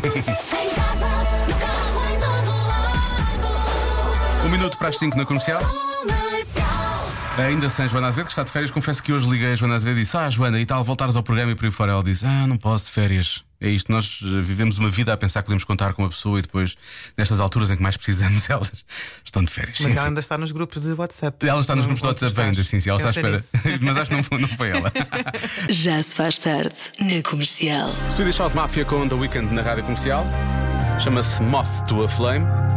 Um minuto para as 5 na comercial. Ainda sem Joana Azevedo, que está de férias, confesso que hoje liguei a Joana Azevedo e disse: Ah, Joana, e tal, voltares ao programa e por aí fora. Ela disse: Ah, não posso de férias. É isto, nós eh, vivemos uma vida a pensar que podemos contar com uma pessoa e depois, nestas alturas em que mais precisamos, elas estão de férias. Mas ela ainda está nos grupos de WhatsApp. Ela está nos grupos de WhatsApp ainda, sim, sim, ela está à espera. Mas acho que não foi, não foi ela. Já se faz tarde na comercial. Swedish House Mafia com The Weekend na rádio comercial. Chama-se Moth to a Flame.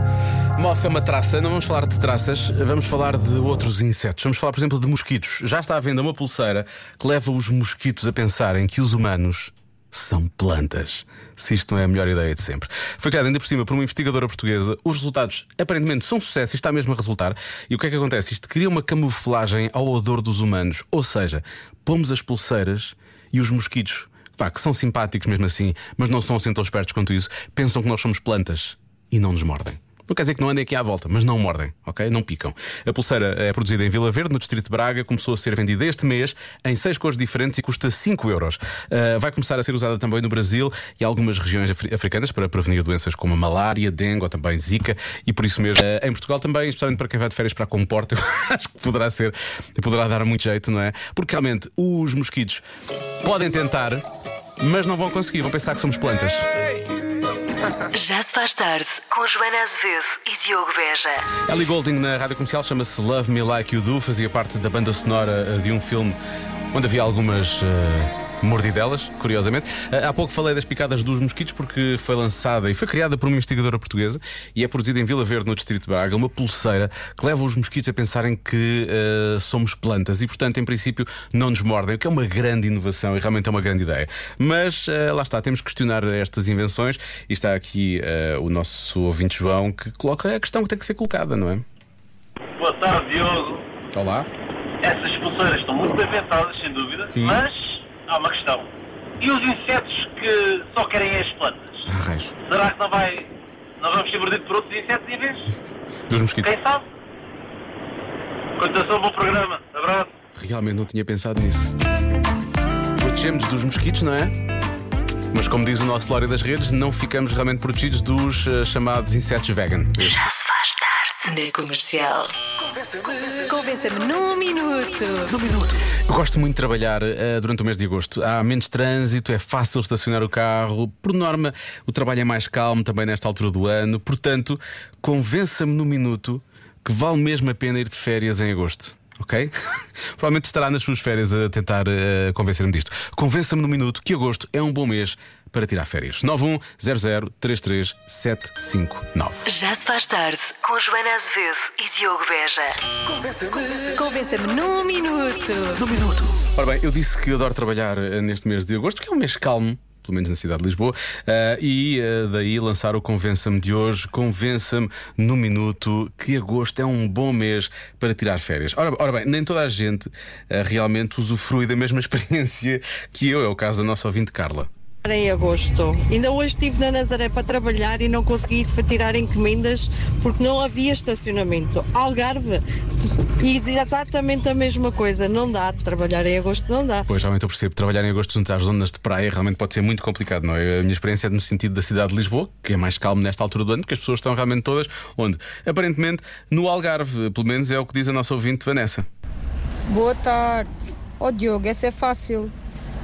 Moth é uma traça, não vamos falar de traças, vamos falar de outros insetos. Vamos falar, por exemplo, de mosquitos. Já está à venda uma pulseira que leva os mosquitos a pensarem que os humanos são plantas. Se isto não é a melhor ideia de sempre. Foi criada ainda por cima por uma investigadora portuguesa. Os resultados aparentemente são sucesso e está mesmo a resultar. E o que é que acontece? Isto cria uma camuflagem ao odor dos humanos. Ou seja, pomos as pulseiras e os mosquitos que são simpáticos mesmo assim, mas não são assim tão espertos quanto isso, pensam que nós somos plantas e não nos mordem. Não quer dizer que não andem aqui à volta, mas não mordem, ok? Não picam. A pulseira é produzida em Vila Verde, no Distrito de Braga, começou a ser vendida este mês em seis cores diferentes e custa 5 euros. Ah, vai começar a ser usada também no Brasil e algumas regiões afri- africanas para prevenir doenças como a malária, dengue ou também zika e por isso mesmo ah, em Portugal também, especialmente para quem vai de férias para a Comporta, acho que poderá ser, poderá dar muito jeito, não é? Porque realmente os mosquitos podem tentar, mas não vão conseguir, vão pensar que somos plantas. Já se faz tarde com Joana Azevedo e Diogo Beja. Ellie Goulding na rádio comercial chama-se Love Me Like You Do, fazia parte da banda sonora eh, de um filme onde havia algumas eh, mordidelas, curiosamente. Eh, há pouco falei das picadas dos mosquitos porque foi lançada e foi criada por uma investigadora portuguesa e é produzida em Vila Verde, no Distrito de Braga, uma pulseira que leva os mosquitos a pensarem que eh, somos plantas e, portanto, em princípio, não nos mordem, o que é uma grande inovação e realmente é uma grande ideia. Mas eh, lá está, temos que questionar estas invenções e está aqui eh, o nosso ouvinte João que coloca a questão que tem que ser colocada, não é? Boa tarde, Diogo. Olá. Essas pulseiras estão muito bem pensadas, sem dúvida, Sim. mas há uma questão. E os insetos que só querem as plantas? Raios. Será que não vai. Não vamos ser mordidos por outros insetos em vez? Dos mosquitos. Quem sabe? Continuação, bom programa. Abraço. Realmente não tinha pensado nisso. Protegemos dos mosquitos, não é? Mas como diz o nosso Lória das Redes, não ficamos realmente protegidos dos eh, chamados insetos vegan. Já se faz tarde na comercial. Convença-me num minuto. Eu gosto muito de trabalhar eh, durante o mês de agosto. Há menos trânsito, é fácil estacionar o carro. Por norma, o trabalho é mais calmo também nesta altura do ano. Portanto, convença-me no minuto que vale mesmo a pena ir de férias em agosto. Ok? Provavelmente estará nas suas férias a tentar eh, convencer-me disto. Convença-me no minuto que agosto é um bom mês para tirar férias. 910033759. Já se faz tarde com Joana Azevedo e Diogo Beja. Convença-me num minuto. Ora bem, eu disse que adoro trabalhar eh, neste mês de agosto, que é um mês calmo. Pelo menos na cidade de Lisboa, eh, e eh, daí lançar o Convença-me de hoje. Convença-me no minuto que agosto é um bom mês para tirar férias. Ora, ora bem, nem toda a gente eh, realmente usufrui da mesma experiência que eu, é o caso da nossa ouvinte Carla. Em agosto. Ainda hoje estive na Nazaré para trabalhar e não consegui tirar encomendas porque não havia estacionamento. Algarve, e exatamente a mesma coisa. Não dá, trabalhar em agosto não dá. Pois, realmente eu percebo. Trabalhar em agosto junto às zonas de praia realmente pode ser muito complicado, não é? A minha experiência é no sentido da cidade de Lisboa, que é mais calmo nesta altura do ano, porque as pessoas estão realmente todas onde? Aparentemente no Algarve, pelo menos é o que diz a nossa ouvinte Vanessa. Boa tarde. Ó Diogo, essa é fácil.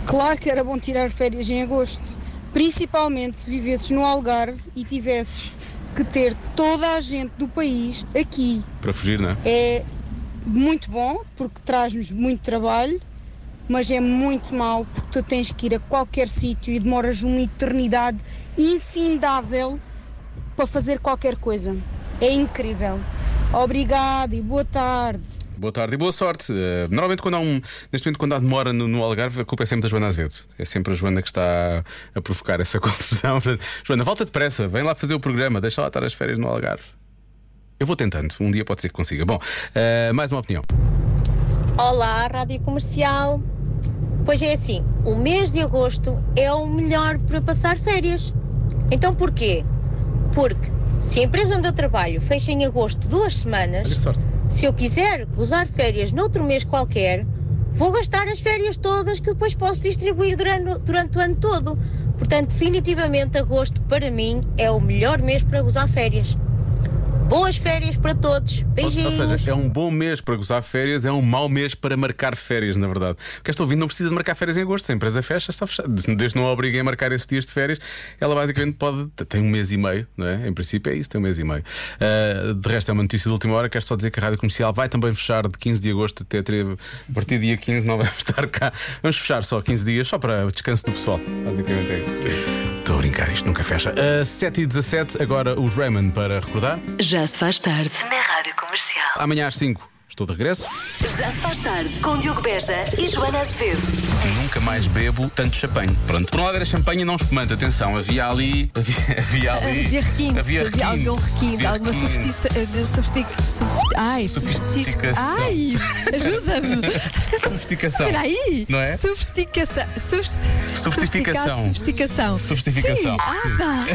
Claro que era bom tirar férias em agosto, principalmente se vivesses no Algarve e tivesses que ter toda a gente do país aqui. Para fugir, não é? É muito bom porque traz-nos muito trabalho, mas é muito mau porque tu tens que ir a qualquer sítio e demoras uma eternidade infindável para fazer qualquer coisa. É incrível. Obrigado e boa tarde. Boa tarde e boa sorte. Eh, normalmente, quando há um. Neste momento, quando há demora no, no Algarve, a culpa é sempre da Joana Azevedo. É sempre a Joana que está a, provocar essa confusão. Joana, volta depressa, vem lá fazer o programa, deixa lá estar as férias no Algarve. Eu vou tentando, um dia pode ser que consiga. Bom, eh, mais uma opinião. Olá, Rádio Comercial. Pois é assim, o mês de agosto é o melhor para passar férias. Então porquê? Porque se a empresa onde eu trabalho fecha em agosto duas semanas, Olha que sorte. Se eu quiser usar férias noutro mês qualquer, vou gastar as férias todas que depois posso distribuir durante, durante o ano todo. Portanto, definitivamente agosto para mim é o melhor mês para gozar férias. Boas férias para todos. Ou, ou Beijinhos. seja, é um bom mês para gozar férias, é um mau mês para marcar férias, na verdade. Porque esta ouvinte não precisa de marcar férias em agosto, se a empresa fecha, está fechada. Desde não a obriguem a marcar esses dias de férias, ela basicamente pode. tem um mês e meio, não é? Em princípio é isso, tem um mês e meio. Ah, de resto, é uma notícia de última hora. Quero só dizer que a rádio comercial vai também fechar de 15 de agosto até tre- a partir do dia 15, não vamos estar cá. Vamos fechar só 15 dias, só para descanso do pessoal. Basicamente é isso. Estou a brincar, isto nunca fecha. Ah, 7 e 17 agora os Raymond para recordar. Já se faz tarde. Na Rádio Comercial. Amanhã às 5 estou de regresso. Já se faz tarde. Com Diogo Beja e Joana Azevedo. Nunca mais bebo tanto champanhe. Pronto. Por um lado era champanhe e não espumante. Atenção, havia ali. Havia, havia ali. Havia requinte, Havia havia algum requinte, Havia alguma requinte. sofistica. eh, ai, sofistic, Sofisticação. ai, ajuda-me. Sofisticação. Espera aí. Não é? Sofisticação. Sofist, Sofisticação. sofisticado, Sofisticação. Sofisticação, Sim. Ah,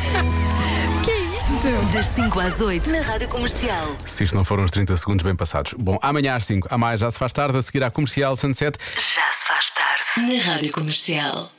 sim. isto? Das 5 às 8 na Rádio Comercial. Se isto não foram os 30 segundos bem passados. Bom, amanhã às 5. A mais já se faz tarde, a seguir à comercial Sunset. Já se faz tarde. Na Rádio Comercial.